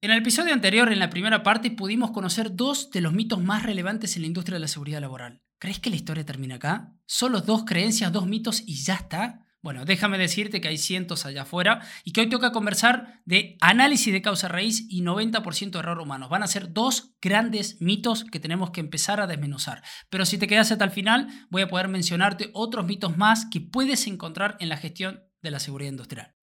En el episodio anterior, en la primera parte, pudimos conocer dos de los mitos más relevantes en la industria de la seguridad laboral. ¿Crees que la historia termina acá? ¿Solo dos creencias, dos mitos y ya está? Bueno, déjame decirte que hay cientos allá afuera y que hoy toca conversar de análisis de causa raíz y 90% de error humano. Van a ser dos grandes mitos que tenemos que empezar a desmenuzar. Pero si te quedas hasta el final, voy a poder mencionarte otros mitos más que puedes encontrar en la gestión de la seguridad industrial.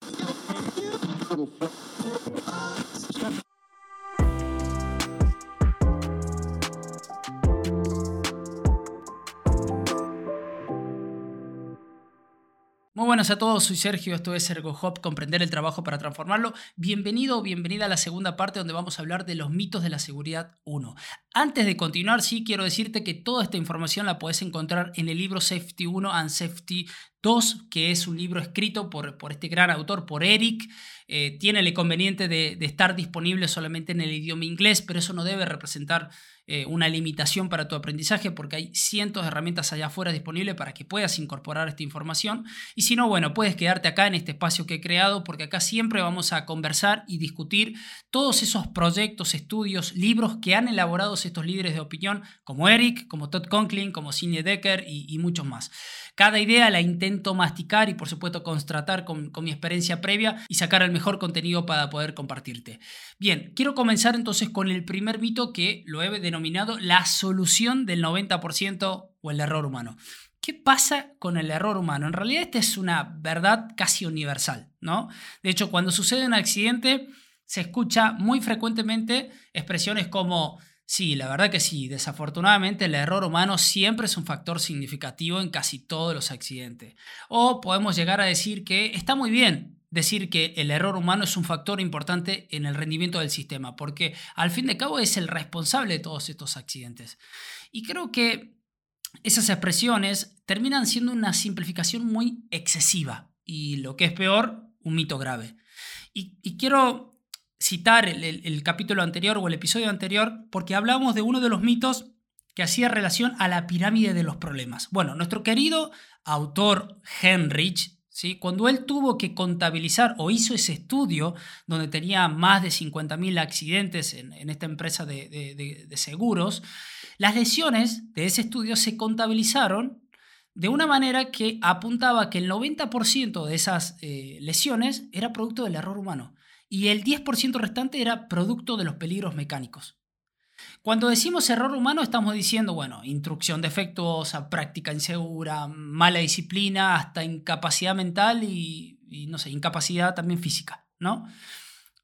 Buenas a todos, soy Sergio, esto es ErgoHop, comprender el trabajo para transformarlo. Bienvenido o bienvenida a la segunda parte donde vamos a hablar de los mitos de la seguridad 1. Antes de continuar, sí quiero decirte que toda esta información la puedes encontrar en el libro Safety 1 and Safety 2, que es un libro escrito por, por este gran autor, por Eric. Eh, tiene el inconveniente de, estar disponible solamente en el idioma inglés, pero eso no debe representar eh, una limitación para tu aprendizaje porque hay cientos de herramientas allá afuera disponibles para que puedas incorporar esta información. Y si no, bueno, puedes quedarte acá en este espacio que he creado porque acá siempre vamos a conversar y discutir todos esos proyectos, estudios, libros que han elaborado estos líderes de opinión como Eric, como Todd Conklin, como Sidney Decker y, muchos más. Cada idea la intento masticar y por supuesto constatar con, con mi experiencia previa y sacar el mejor contenido para poder compartirte. Bien, quiero comenzar entonces con el primer mito que lo he denominado la solución del 90% o el error humano. ¿Qué pasa con el error humano? En realidad esta es una verdad casi universal, ¿no? De hecho, cuando sucede un accidente se escucha muy frecuentemente expresiones como Sí, la verdad que sí. Desafortunadamente el error humano siempre es un factor significativo en casi todos los accidentes. O podemos llegar a decir que está muy bien, decir que el error humano es un factor importante en el rendimiento del sistema, porque al fin de cabo es el responsable de todos estos accidentes. Y creo que esas expresiones terminan siendo una simplificación muy excesiva y lo que es peor, un mito grave. Y, quiero citar el, capítulo anterior o el episodio anterior porque hablamos de uno de los mitos que hacía relación a la pirámide de los problemas. Bueno, nuestro querido autor Henrich cuando él tuvo que contabilizar o hizo ese estudio donde tenía más de 50.000 accidentes en, esta empresa de, seguros, las lesiones de ese estudio se contabilizaron de una manera que apuntaba que el 90% de esas eh, lesiones era producto del error humano y el 10% restante era producto de los peligros mecánicos. Cuando decimos error humano estamos diciendo, bueno, instrucción defectuosa, práctica insegura, mala disciplina, hasta incapacidad mental y, no sé, incapacidad también física, ¿no?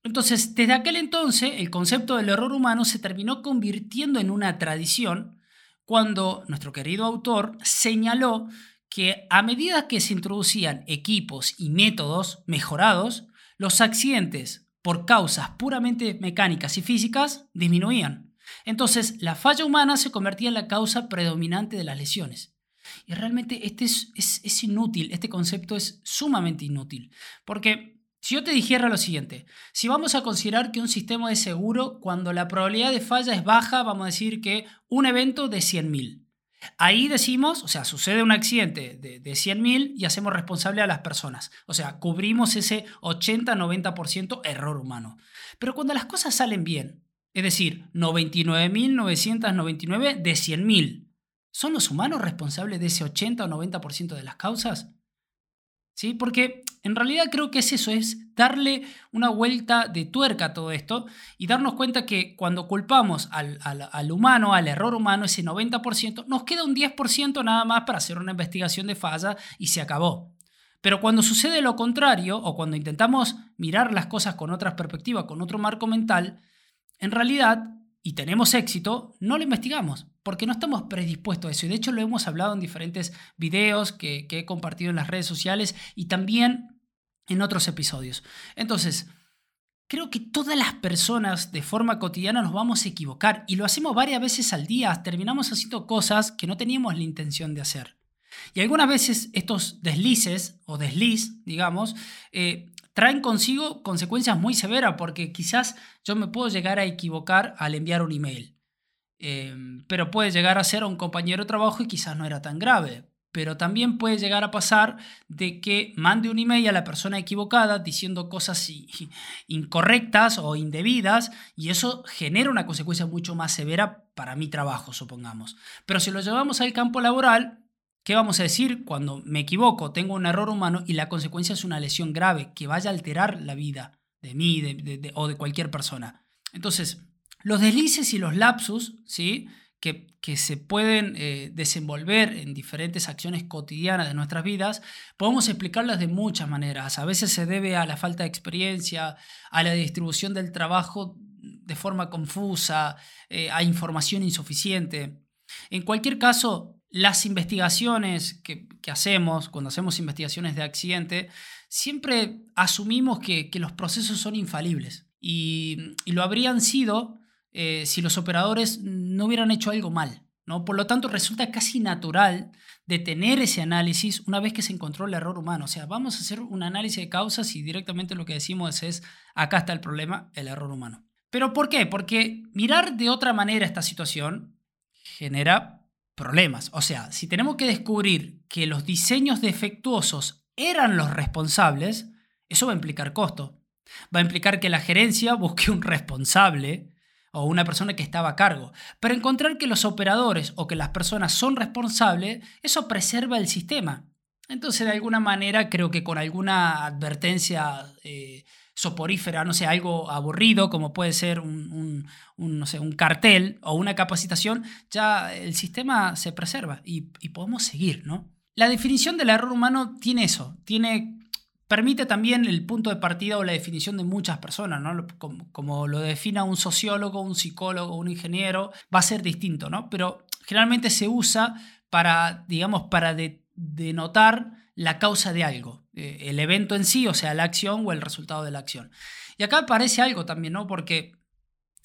Entonces, desde aquel entonces, el concepto del error humano se terminó convirtiendo en una tradición cuando nuestro querido autor señaló que a medida que se introducían equipos y métodos mejorados, los accidentes por causas puramente mecánicas y físicas disminuían. Entonces, la falla humana se convertía en la causa predominante de las lesiones. Y realmente este es, inútil, este concepto es sumamente inútil. Porque si yo te dijera lo siguiente, si vamos a considerar que un sistema es seguro, cuando la probabilidad de falla es baja, vamos a decir que un evento de 100.000. Ahí decimos, o sea, sucede un accidente de, de 100.000 y hacemos responsable a las personas. O sea, cubrimos ese 80-90% error humano. Pero cuando las cosas salen bien, es decir, 99.999 de 100.000. ¿Son los humanos responsables de ese 80 o 90% de las causas? ¿Sí? Porque en realidad creo que es eso, es darle una vuelta de tuerca a todo esto y darnos cuenta que cuando culpamos al, al humano, al error humano, ese 90%, nos queda un 10% nada más para hacer una investigación de falla y se acabó. Pero cuando sucede lo contrario, o cuando intentamos mirar las cosas con otra perspectiva, con otro marco mental, en realidad, y tenemos éxito, no lo investigamos, porque no estamos predispuestos a eso. Y de hecho lo hemos hablado en diferentes videos que, he compartido en las redes sociales y también en otros episodios. Entonces, creo que todas las personas de forma cotidiana nos vamos a equivocar y lo hacemos varias veces al día, terminamos haciendo cosas que no teníamos la intención de hacer. Y algunas veces estos deslices o desliz, digamos, eh, traen consigo consecuencias muy severas porque quizás yo me puedo llegar a equivocar al enviar un email. Em, pero puede llegar a ser un compañero de trabajo y quizás no era tan grave. pero también puede llegar a pasar de que mande un email a la persona equivocada diciendo cosas incorrectas o indebidas y eso genera una consecuencia mucho más severa para mi trabajo, supongamos. Pero si lo llevamos al campo laboral, ¿qué vamos a decir cuando me equivoco, tengo un error humano y la consecuencia es una lesión grave que vaya a alterar la vida de mí o de cualquier persona? Entonces, los deslices y los lapsus, ¿sí? que, se pueden eh, desenvolver en diferentes acciones cotidianas de nuestras vidas, podemos explicarlas de muchas maneras. A veces se debe a la falta de experiencia, a la distribución del trabajo de forma confusa, eh, a información insuficiente. En cualquier caso, las investigaciones que, hacemos, cuando hacemos investigaciones de accidente, siempre asumimos que, los procesos son infalibles y, y lo habrían sido eh, si los operadores no hubieran hecho algo mal. ¿no? Por lo tanto, resulta casi natural detener ese análisis una vez que se encontró el error humano. O sea, vamos a hacer un análisis de causas y directamente lo que decimos es, acá está el problema, el error humano. ¿Pero por qué? Porque mirar de otra manera esta situación genera problemas. O sea, si tenemos que descubrir que los diseños defectuosos eran los responsables, eso va a implicar costo. Va a implicar que la gerencia busque un responsable o una persona que estaba a cargo. Pero encontrar que los operadores o que las personas son responsables, eso preserva el sistema. Entonces, de alguna manera, creo que con alguna advertencia eh, soporífera, no sé, algo aburrido, como puede ser un, no sé, un cartel o una capacitación, ya el sistema se preserva y, y podemos seguir, ¿no? La definición del error humano tiene eso, tiene permite también el punto de partida o la definición de muchas personas, ¿no? Como, lo defina un sociólogo, un psicólogo, un ingeniero, va a ser distinto, ¿no? Pero generalmente se usa para, digamos, para denotar la causa de algo, eh, el evento en sí, o sea, la acción o el resultado de la acción. Y acá aparece algo también, ¿no? Porque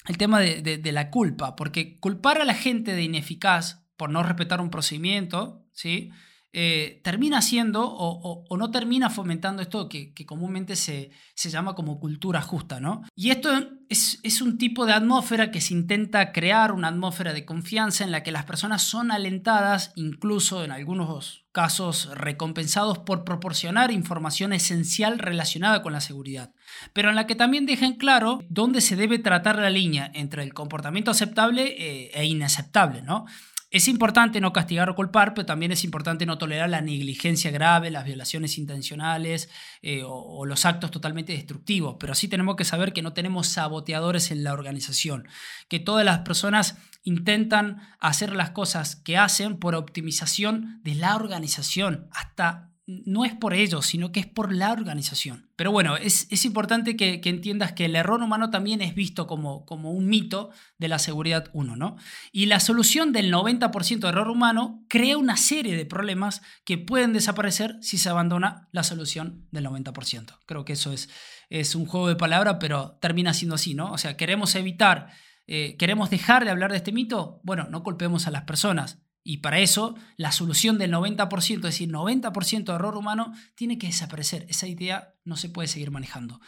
el tema de, de la culpa, porque culpar a la gente de ineficaz por no respetar un procedimiento, ¿sí? Eh, termina siendo o, no termina fomentando esto que, comúnmente se, llama como cultura justa, ¿no? Y esto es, un tipo de atmósfera que se intenta crear, una atmósfera de confianza en la que las personas son alentadas, incluso en algunos casos recompensados por proporcionar información esencial relacionada con la seguridad, pero en la que también dejan claro dónde se debe tratar la línea entre el comportamiento aceptable eh, e inaceptable, ¿no? Es importante no castigar o culpar, pero también es importante no tolerar la negligencia grave, las violaciones intencionales eh, o, los actos totalmente destructivos. Pero sí tenemos que saber que no tenemos saboteadores en la organización, que todas las personas intentan hacer las cosas que hacen por optimización de la organización, hasta no es por ellos, sino que es por la organización. Pero bueno, es, importante que, entiendas que el error humano también es visto como, como un mito de la seguridad 1, ¿no? Y la solución del 90% de error humano crea una serie de problemas que pueden desaparecer si se abandona la solución del 90%. Creo que eso es, es un juego de palabras, pero termina siendo así, ¿no? O sea, queremos evitar, eh, queremos dejar de hablar de este mito, bueno, no culpemos a las personas y para eso, la solución del 90%, es decir, 90% de error humano, tiene que desaparecer. Esa idea no se puede seguir manejando.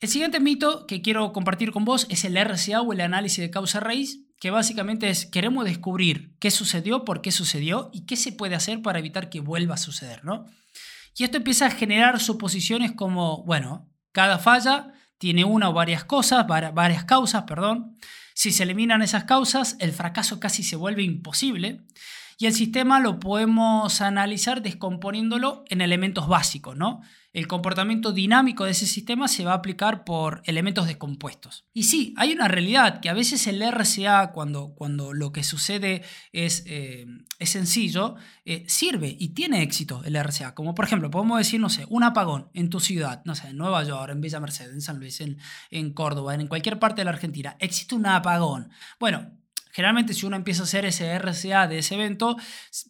El siguiente mito que quiero compartir con vos es el RCA o el análisis de causa raíz, que básicamente es queremos descubrir qué sucedió, por qué sucedió y qué se puede hacer para evitar que vuelva a suceder, ¿no? Y esto empieza a generar suposiciones como, bueno, cada falla tiene una o varias cosas, varias causas, perdón. Si se eliminan esas causas, el fracaso casi se vuelve imposible y el sistema lo podemos analizar descomponiéndolo en elementos básicos, ¿no? El comportamiento dinámico de ese sistema se va a aplicar por elementos descompuestos. Y sí, hay una realidad que a veces el RCA, cuando, cuando lo que sucede es, eh, es sencillo, eh, sirve y tiene éxito el RCA. Como por ejemplo, podemos decir, no sé, un apagón en tu ciudad, no sé, en Nueva York, en Villa Mercedes, en San Luis, en, en Córdoba, en cualquier parte de la Argentina. Existe un apagón. Bueno, Generalmente si uno empieza a hacer ese RCA de ese evento,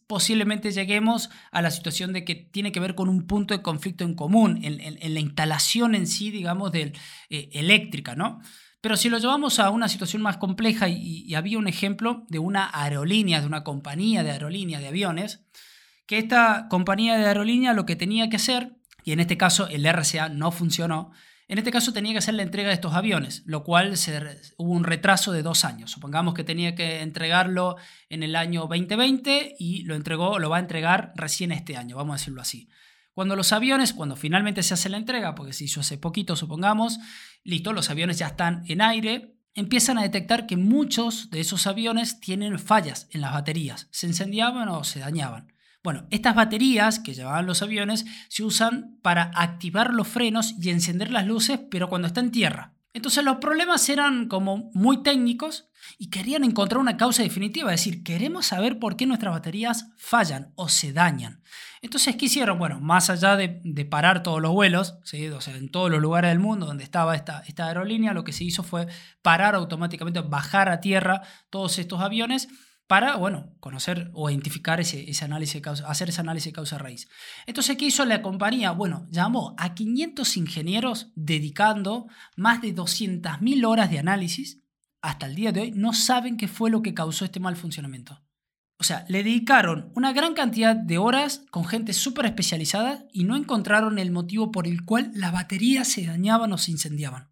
posiblemente lleguemos a la situación de que tiene que ver con un punto de conflicto en común, en, la instalación en sí, digamos, eh, eléctrica, ¿no? Pero si lo llevamos a una situación más compleja y, había un ejemplo de una aerolínea, de una compañía de aerolínea de aviones, que esta compañía de aerolínea lo que tenía que hacer, y en este caso el RCA no funcionó, En este caso tenía que hacer la entrega de estos aviones, lo cual hubo un retraso de dos años. Supongamos que tenía que entregarlo en el año 2020 y lo entregó, lo va a entregar recién este año, vamos a decirlo así. Cuando los aviones, cuando finalmente se hace la entrega, porque se hizo hace poquito, supongamos, listo, los aviones ya están en aire, empiezan a detectar que muchos de esos aviones tienen fallas en las baterías, se incendiaban o se dañaban. Bueno, estas baterías que llevaban los aviones se usan para activar los frenos y encender las luces, pero cuando está en tierra. Entonces los problemas eran como muy técnicos y querían encontrar una causa definitiva, es decir, queremos saber por qué nuestras baterías fallan o se dañan. Entonces, ¿qué hicieron? Bueno, más allá de, parar todos los vuelos, en todos los lugares del mundo donde estaba esta, esta aerolínea, lo que se hizo fue parar automáticamente, bajar a tierra todos estos aviones para, bueno, conocer o identificar ese, ese análisis de causa, hacer ese análisis de causa-raíz. Entonces, ¿qué hizo la compañía? Bueno, llamó a 500 ingenieros dedicando más de 200.000 horas de análisis. Hasta el día de hoy no saben qué fue lo que causó este mal funcionamiento. O sea, le dedicaron una gran cantidad de horas con gente súper especializada y no encontraron el motivo por el cual las baterías se dañaban o se incendiaban.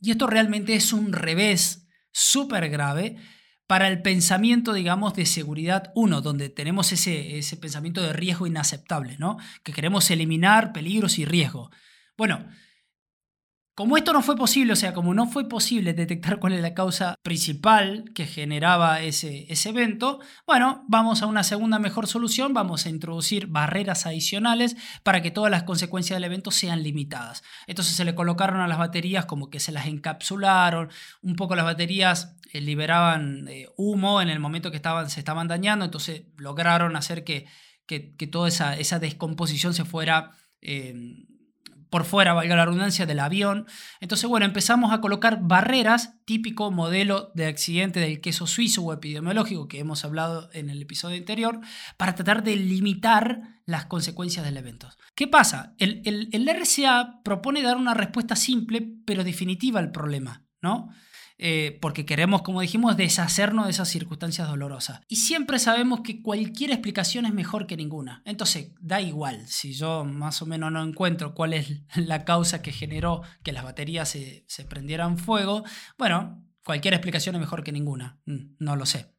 Y esto realmente es un revés súper grave para el pensamiento, digamos, de seguridad 1, donde tenemos ese, ese pensamiento de riesgo inaceptable, ¿no? Que queremos eliminar peligros y riesgo. Bueno, como esto no fue posible, o sea, como no fue posible detectar cuál es la causa principal que generaba ese, ese evento, bueno, vamos a una segunda mejor solución, vamos a introducir barreras adicionales para que todas las consecuencias del evento sean limitadas. Entonces se le colocaron a las baterías como que se las encapsularon, un poco las baterías eh, liberaban eh, humo en el momento que estaban, se estaban dañando, entonces lograron hacer que, que, toda esa, esa, descomposición se fuera... Eh, por fuera, valga la redundancia, del avión. Entonces, bueno, empezamos a colocar barreras, típico modelo de accidente del queso suizo o epidemiológico que hemos hablado en el episodio anterior, para tratar de limitar las consecuencias del evento. ¿Qué pasa? El, el, el RCA propone dar una respuesta simple pero definitiva al problema, Eh, porque queremos, como dijimos, deshacernos de esas circunstancias dolorosas. Y siempre sabemos que cualquier explicación es mejor que ninguna. Entonces, da igual, si yo más o menos no encuentro cuál es la causa que generó que las baterías se, se prendieran fuego, bueno, cualquier explicación es mejor que ninguna. Mm, no lo sé.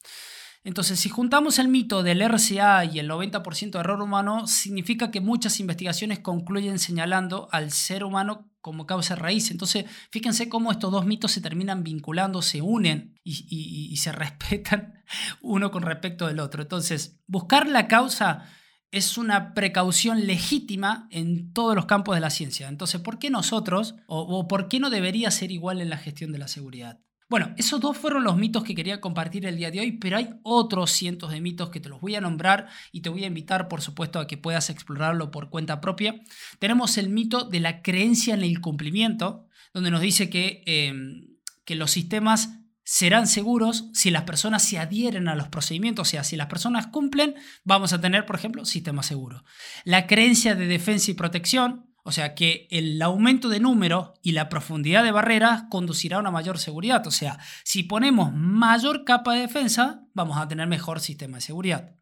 Entonces, si juntamos el mito del RCA y el 90% de error humano, significa que muchas investigaciones concluyen señalando al ser humano como causa raíz. Entonces, fíjense cómo estos dos mitos se terminan vinculando, se unen y, se respetan uno con respecto del otro. Entonces, buscar la causa es una precaución legítima en todos los campos de la ciencia. Entonces, ¿por qué nosotros o por qué no debería ser igual en la gestión de la seguridad? Bueno, esos dos fueron los mitos que quería compartir el día de hoy, pero hay otros cientos de mitos que te los voy a nombrar y te voy a invitar, por supuesto, a que puedas explorarlo por cuenta propia. Tenemos el mito de la creencia en el cumplimiento, donde nos dice que, em, que los sistemas serán seguros si las personas se adhieren a los procedimientos, o sea, si las personas cumplen, vamos a tener, por ejemplo, sistemas seguros. La creencia de defensa y protección, o sea que el aumento de número y la profundidad de barreras conducirá a una mayor seguridad. O sea, si ponemos mayor capa de defensa, vamos a tener mejor sistema de seguridad.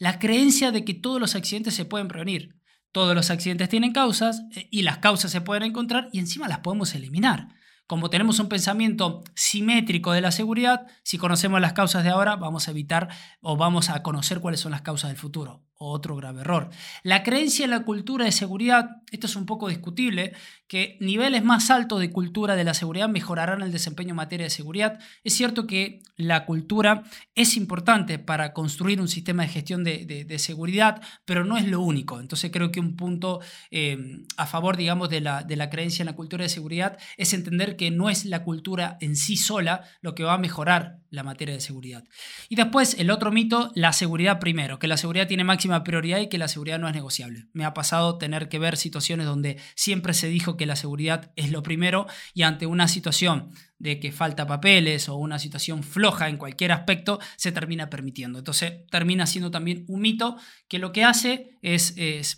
La creencia de que todos los accidentes se pueden prevenir. Todos los accidentes tienen causas eh, y las causas se pueden encontrar y encima las podemos eliminar. Como tenemos un pensamiento simétrico de la seguridad, si conocemos las causas de ahora, vamos a evitar o vamos a conocer cuáles son las causas del futuro otro grave error. La creencia en la cultura de seguridad, esto es un poco discutible, que niveles más altos de cultura de la seguridad mejorarán el desempeño en materia de seguridad. Es cierto que la cultura es importante para construir un sistema de gestión de, seguridad, pero no es lo único. Entonces creo que un punto eh, a favor, digamos, de la, de la creencia en la cultura de seguridad es entender que no es la cultura en sí sola lo que va a mejorar la materia de seguridad. Y después el otro mito, la seguridad primero, que la seguridad tiene máxima prioridad y que la seguridad no es negociable. Me ha pasado tener que ver situaciones donde siempre se dijo que la seguridad es lo primero y ante una situación de que falta papeles o una situación floja en cualquier aspecto, se termina permitiendo. Entonces termina siendo también un mito que lo que hace es,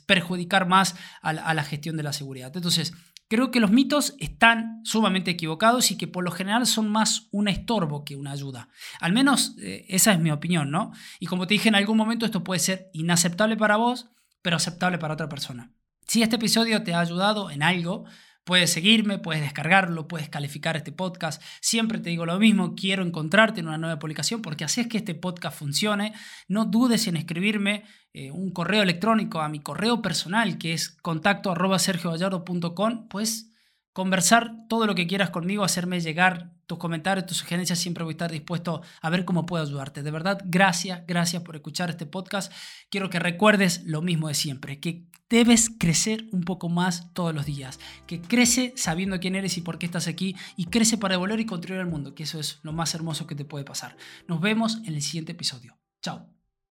perjudicar más a la, a la gestión de la seguridad. Entonces, Creo que los mitos están sumamente equivocados y que por lo general son más un estorbo que una ayuda. Al menos eh, esa es mi opinión, ¿no? Y como te dije en algún momento, esto puede ser inaceptable para vos, pero aceptable para otra persona. Si este episodio te ha ayudado en algo, Puedes seguirme, puedes descargarlo, puedes calificar este podcast. Siempre te digo lo mismo, quiero encontrarte en una nueva publicación porque así es que este podcast funcione. No dudes en escribirme eh, un correo electrónico a mi correo personal que es contacto arroba pues conversar todo lo que quieras conmigo, hacerme llegar tus comentarios, tus sugerencias, siempre voy a estar dispuesto a ver cómo puedo ayudarte. De verdad, gracias, gracias por escuchar este podcast. Quiero que recuerdes lo mismo de siempre, que debes crecer un poco más todos los días, que crece sabiendo quién eres y por qué estás aquí y crece para devolver y contribuir al mundo, que eso es lo más hermoso que te puede pasar. Nos vemos en el siguiente episodio. Chao.